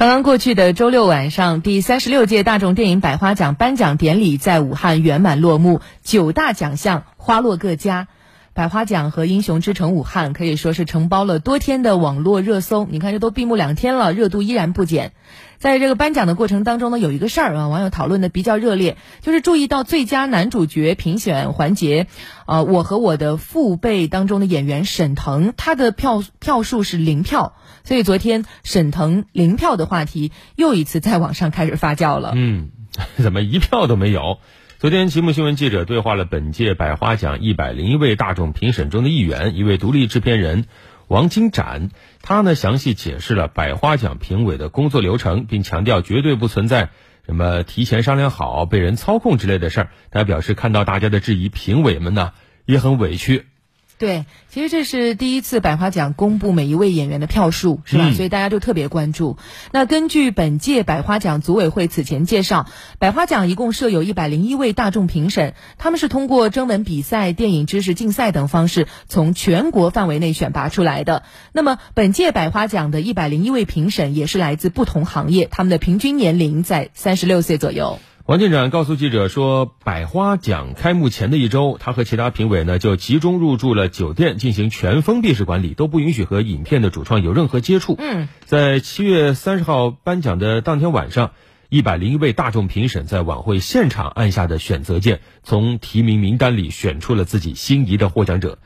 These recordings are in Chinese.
刚刚过去的周六晚上，第三十六届大众电影百花奖颁奖典礼在武汉圆满落幕，九大奖项花落各家。百花奖和英雄之城武汉可以说是承包了多天的网络热搜。你看，这都闭幕两天了，热度依然不减。在这个颁奖的过程当中呢，有一个事儿啊，网友讨论的比较热烈，就是注意到最佳男主角评选环节，呃，我和我的父辈当中的演员沈腾，他的票票数是零票，所以昨天沈腾零票的话题又一次在网上开始发酵了。嗯，怎么一票都没有？昨天，节目新闻记者对话了本届百花奖一百零一位大众评审中的一员，一位独立制片人王金展。他呢，详细解释了百花奖评委的工作流程，并强调绝对不存在什么提前商量好、被人操控之类的事儿。他表示，看到大家的质疑，评委们呢也很委屈。对，其实这是第一次百花奖公布每一位演员的票数，是吧？所以大家就特别关注。那根据本届百花奖组委会此前介绍，百花奖一共设有一百零一位大众评审，他们是通过征文比赛、电影知识竞赛等方式，从全国范围内选拔出来的。那么本届百花奖的一百零一位评审也是来自不同行业，他们的平均年龄在三十六岁左右。王进展告诉记者说，百花奖开幕前的一周，他和其他评委呢就集中入住了酒店，进行全封闭式管理，都不允许和影片的主创有任何接触。嗯，在七月三十号颁奖的当天晚上，一百零一位大众评审在晚会现场按下的选择键，从提名名单里选出了自己心仪的获奖者。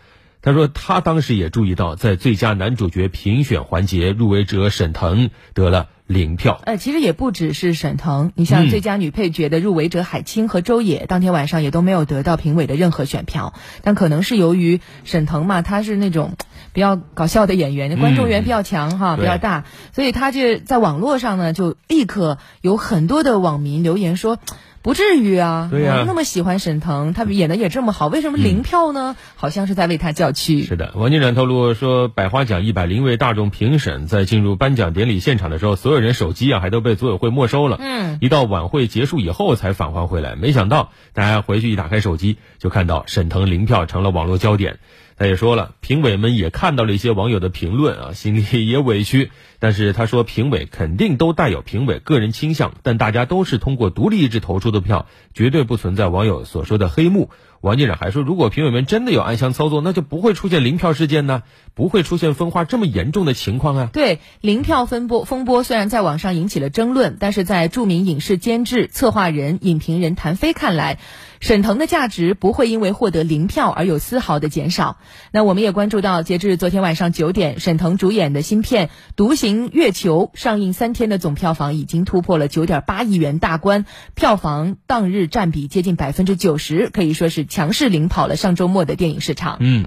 他说，他当时也注意到，在最佳男主角评选环节，入围者沈腾得了。零票，呃，其实也不只是沈腾，你像最佳女配角的入围者海清和周也，当天晚上也都没有得到评委的任何选票。但可能是由于沈腾嘛，他是那种比较搞笑的演员，观众缘比较强哈，比较大，所以他就在网络上呢，就立刻有很多的网民留言说。不至于啊，对呀，那么喜欢沈腾，他演的也这么好，为什么零票呢？好像是在为他叫屈。是的，王金展透露说，百花奖一百零位大众评审在进入颁奖典礼现场的时候，所有人手机啊还都被组委会没收了。嗯，一到晚会结束以后才返还回来，没想到大家回去一打开手机，就看到沈腾零票成了网络焦点。他也说了，评委们也看到了一些网友的评论啊，心里也委屈。但是他说，评委肯定都带有评委个人倾向，但大家都是通过独立意志投出的票，绝对不存在网友所说的黑幕。王进展还说，如果评委们真的有暗箱操作，那就不会出现零票事件呢，不会出现分化这么严重的情况啊。对，零票分波风波虽然在网上引起了争论，但是在著名影视监制、策划人、影评人谭飞看来，沈腾的价值不会因为获得零票而有丝毫的减少。那我们也关注到，截至昨天晚上九点，沈腾主演的新片《独行月球》上映三天的总票房已经突破了九点八亿元大关，票房当日占比接近百分之九十，可以说是。强势领跑了上周末的电影市场。嗯。